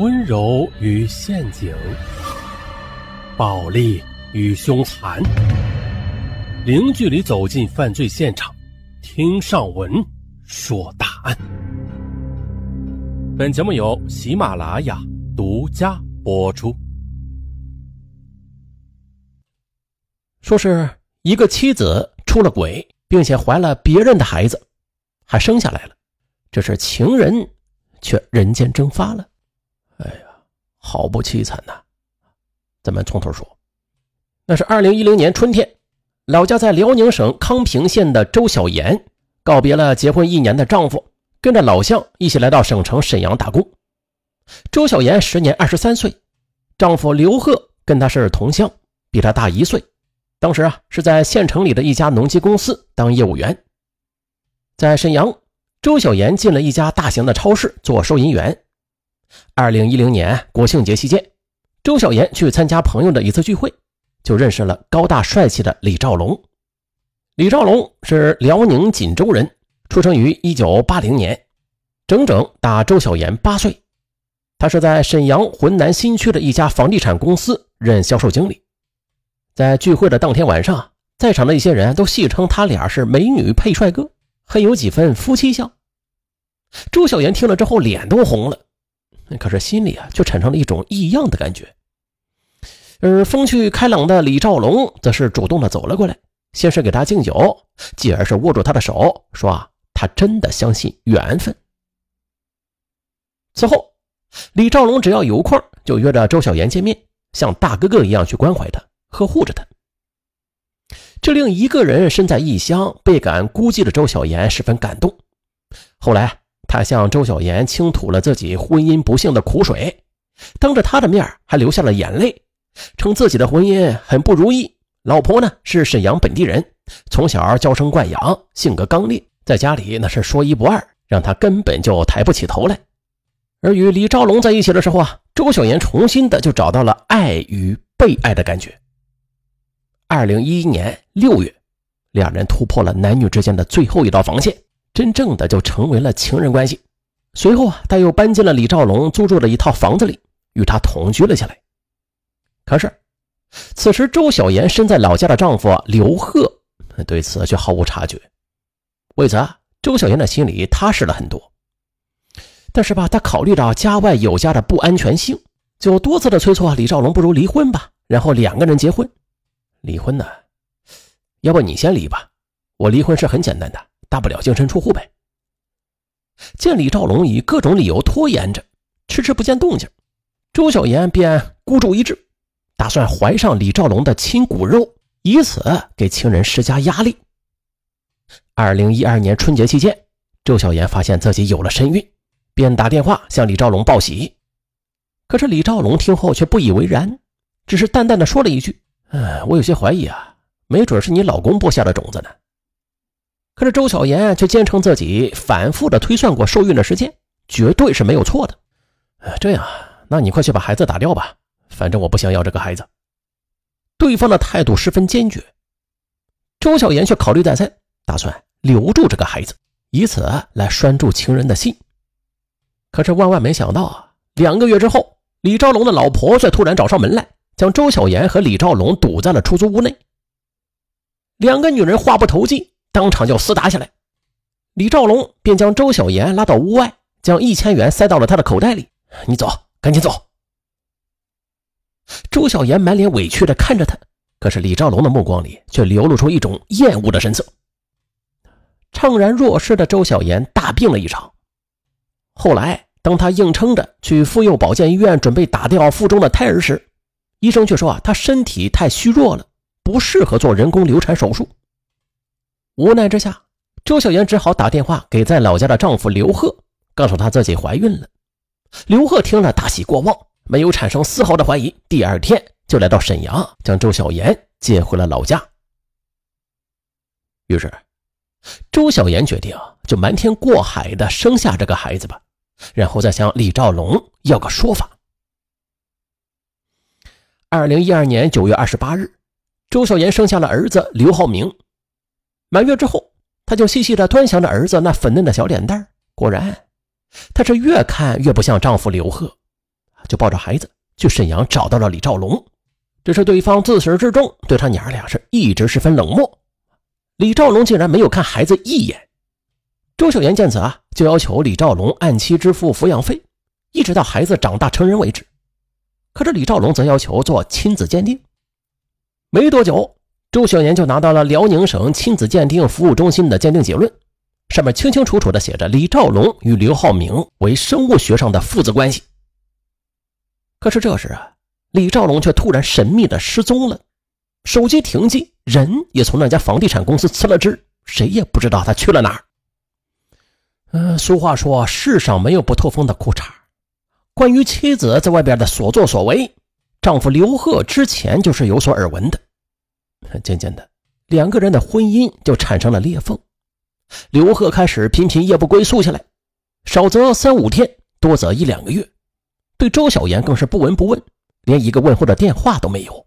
温柔与陷阱，暴力与凶残，零距离走进犯罪现场，听上文说大案。本节目由喜马拉雅独家播出。说是一个妻子出了轨，并且怀了别人的孩子，还生下来了，这是情人却人间蒸发了。好不凄惨呐！咱们从头说，那是二零一零年春天，老家在辽宁省康平县的周小妍告别了结婚一年的丈夫，跟着老乡一起来到省城沈阳打工。周小妍时年二十三岁，丈夫刘贺跟她是同乡，比她大一岁。当时啊，是在县城里的一家农机公司当业务员。在沈阳，周小妍进了一家大型的超市做收银员。二零一零年国庆节期间，周小妍去参加朋友的一次聚会，就认识了高大帅气的李兆龙。李兆龙是辽宁锦州人，出生于一九八零年，整整大周小妍八岁。他是在沈阳浑南新区的一家房地产公司任销售经理。在聚会的当天晚上，在场的一些人都戏称他俩是美女配帅哥，很有几分夫妻相。周小妍听了之后，脸都红了。可是心里啊，却产生了一种异样的感觉。而风趣开朗的李兆龙则是主动的走了过来，先是给他敬酒，继而是握住他的手，说啊，他真的相信缘分。此后，李兆龙只要有空，就约着周小妍见面，像大哥哥一样去关怀她，呵护着她。这令一个人身在异乡、倍感孤寂的周小妍十分感动。后来。他向周小妍倾吐了自己婚姻不幸的苦水，当着他的面还流下了眼泪，称自己的婚姻很不如意。老婆呢是沈阳本地人，从小娇生惯养，性格刚烈，在家里那是说一不二，让他根本就抬不起头来。而与李兆龙在一起的时候啊，周小妍重新的就找到了爱与被爱的感觉。二零一一年六月，两人突破了男女之间的最后一道防线。真正的就成为了情人关系。随后啊，他又搬进了李兆龙租住的一套房子里，与他同居了下来。可是，此时周小妍身在老家的丈夫刘贺对此却毫无察觉。为此啊，周小妍的心里踏实了很多。但是吧，他考虑到家外有家的不安全性，就多次的催促李兆龙不如离婚吧，然后两个人结婚。离婚呢？要不你先离吧，我离婚是很简单的。大不了净身出户呗。见李兆龙以各种理由拖延着，迟迟不见动静，周小妍便孤注一掷，打算怀上李兆龙的亲骨肉，以此给情人施加压力。二零一二年春节期间，周小妍发现自己有了身孕，便打电话向李兆龙报喜。可是李兆龙听后却不以为然，只是淡淡的说了一句：“嗯，我有些怀疑啊，没准是你老公播下的种子呢。”可是周小妍却坚称自己反复的推算过受孕的时间，绝对是没有错的。这样，那你快去把孩子打掉吧，反正我不想要这个孩子。对方的态度十分坚决，周小妍却考虑再三，打算留住这个孩子，以此来拴住情人的心。可是万万没想到啊，两个月之后，李兆龙的老婆却突然找上门来，将周小妍和李兆龙堵在了出租屋内。两个女人话不投机。当场就厮打起来，李兆龙便将周小妍拉到屋外，将一千元塞到了他的口袋里。你走，赶紧走。周小妍满脸委屈的看着他，可是李兆龙的目光里却流露出一种厌恶的神色。怅然若失的周小妍大病了一场。后来，当他硬撑着去妇幼保健医院准备打掉腹中的胎儿时，医生却说啊，他身体太虚弱了，不适合做人工流产手术。无奈之下，周小妍只好打电话给在老家的丈夫刘贺，告诉他自己怀孕了。刘贺听了大喜过望，没有产生丝毫的怀疑，第二天就来到沈阳，将周小妍接回了老家。于是，周小妍决定就瞒天过海的生下这个孩子吧，然后再向李兆龙要个说法。二零一二年九月二十八日，周小妍生下了儿子刘浩明。满月之后，她就细细的端详着儿子那粉嫩的小脸蛋果然，她是越看越不像丈夫刘贺，就抱着孩子去沈阳找到了李兆龙，只是对方自始至终对他娘俩是一直十分冷漠。李兆龙竟然没有看孩子一眼。周秀妍见此啊，就要求李兆龙按期支付抚养费，一直到孩子长大成人为止。可是李兆龙则要求做亲子鉴定。没多久，周小年就拿到了辽宁省亲子鉴定服务中心的鉴定结论，上面清清楚楚的写着李兆龙与刘浩明为生物学上的父子关系。可是这时啊，李兆龙却突然神秘的失踪了，手机停机，人也从那家房地产公司辞了职，谁也不知道他去了哪儿。嗯，俗话说，世上没有不透风的裤衩。关于妻子在外边的所作所为，丈夫刘贺之前就是有所耳闻的。渐渐的，两个人的婚姻就产生了裂缝。刘贺开始频频夜不归宿起来，少则三五天，多则一两个月。对周小妍更是不闻不问，连一个问候的电话都没有。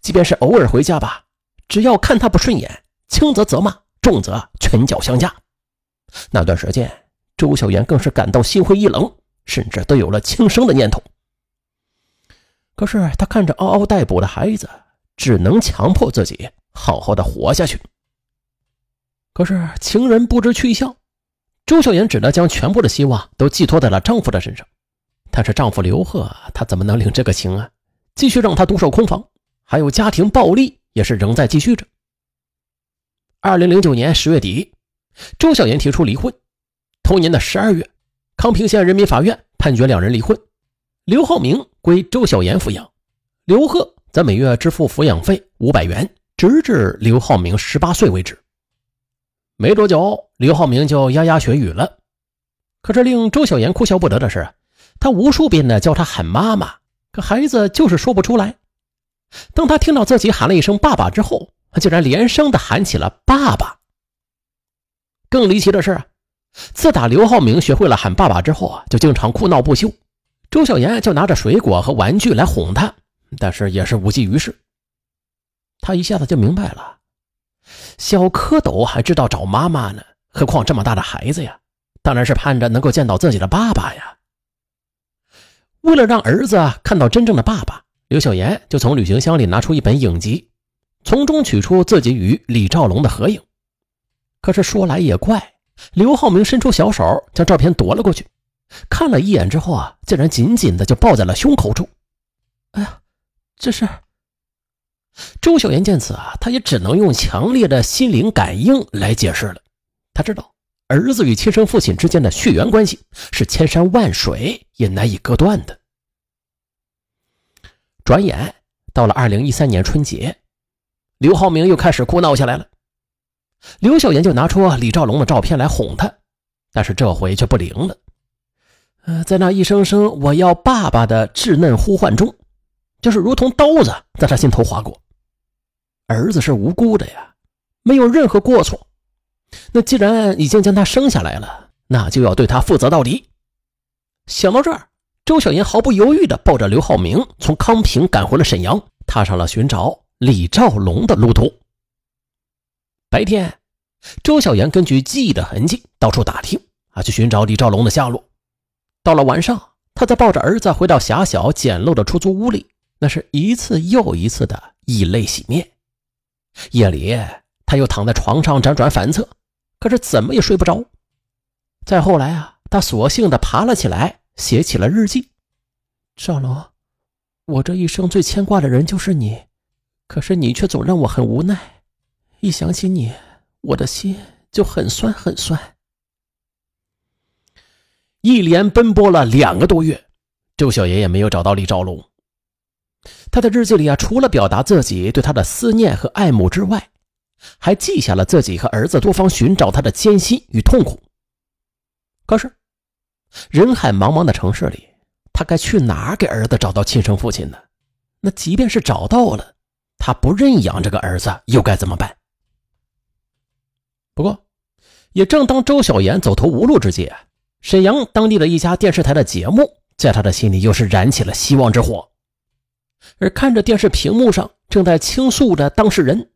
即便是偶尔回家吧，只要看他不顺眼，轻则责骂，重则拳脚相加。那段时间，周小妍更是感到心灰意冷，甚至都有了轻生的念头。可是她看着嗷嗷待哺的孩子，只能强迫自己好好的活下去。可是情人不知去向，周小妍只能将全部的希望都寄托在了丈夫的身上。但是丈夫刘贺，他怎么能领这个情啊？继续让他独守空房，还有家庭暴力也是仍在继续着。二零零九年十月底。周小妍提出离婚。同年的十二月，康平县人民法院判决两人离婚，刘浩明归周小妍抚养，刘贺则每月支付抚养费五百元，直至刘浩明十八岁为止。没多久，刘浩明就牙牙学语了。可是令周小妍哭笑不得的是，他无数遍的叫他喊妈妈，可孩子就是说不出来。当他听到自己喊了一声爸爸之后，他竟然连声的喊起了爸爸。更离奇的是，自打刘浩明学会了喊爸爸之后啊，就经常哭闹不休。周小妍就拿着水果和玩具来哄他，但是也是无济于事。他一下子就明白了，小蝌蚪还知道找妈妈呢，何况这么大的孩子呀？当然是盼着能够见到自己的爸爸呀。为了让儿子看到真正的爸爸，刘小岩就从旅行箱里拿出一本影集，从中取出自己与李兆龙的合影。可是说来也怪，刘浩明伸出小手将照片夺了过去，看了一眼之后啊，竟然紧紧的就抱在了胸口处。哎呀，这是周小妍见此啊，她也只能用强烈的心灵感应来解释了。她知道儿子与亲生父亲之间的血缘关系是千山万水也难以割断的。转眼到了二零一三年春节，刘浩明又开始哭闹起来了。刘小妍就拿出李兆龙的照片来哄他，但是这回却不灵了。呃，在那一声声“我要爸爸”的稚嫩呼唤中，就是如同刀子在他心头划过。儿子是无辜的呀，没有任何过错。那既然已经将他生下来了，那就要对他负责到底。想到这儿，周小妍毫不犹豫地抱着刘浩明从康平赶回了沈阳，踏上了寻找李兆龙的路途。白天，周小妍根据记忆的痕迹到处打听啊，去寻找李兆龙的下落。到了晚上，他再抱着儿子回到狭小简陋的出租屋里，那是一次又一次的以泪洗面。夜里，他又躺在床上辗转反侧，可是怎么也睡不着。再后来啊，他索性的爬了起来，写起了日记：“赵龙，我这一生最牵挂的人就是你，可是你却总让我很无奈。”一想起你，我的心就很酸很酸。一连奔波了两个多月，周小爷也没有找到李兆龙。他的日记里啊，除了表达自己对他的思念和爱慕之外，还记下了自己和儿子多方寻找他的艰辛与痛苦。可是，人海茫茫的城市里，他该去哪儿给儿子找到亲生父亲呢？那即便是找到了，他不认养这个儿子，又该怎么办？不过，也正当周小妍走投无路之际，沈阳当地的一家电视台的节目，在他的心里又是燃起了希望之火。而看着电视屏幕上正在倾诉的当事人，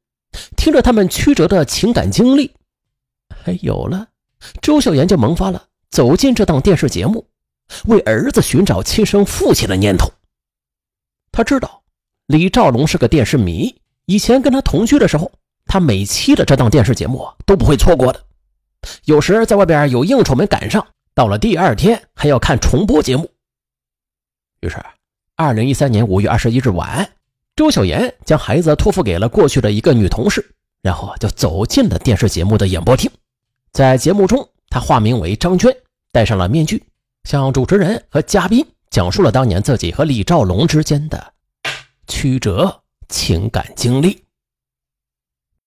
听着他们曲折的情感经历，还有了，周小妍就萌发了走进这档电视节目，为儿子寻找亲生父亲的念头。他知道李兆龙是个电视迷，以前跟他同居的时候，他每期的这档电视节目都不会错过的。有时在外边有应酬没赶上，到了第二天还要看重播节目。于是，二零一三年五月二十一日晚，周小妍将孩子托付给了过去的一个女同事，然后就走进了电视节目的演播厅。在节目中，他化名为张娟，戴上了面具，向主持人和嘉宾讲述了当年自己和李兆龙之间的曲折情感经历。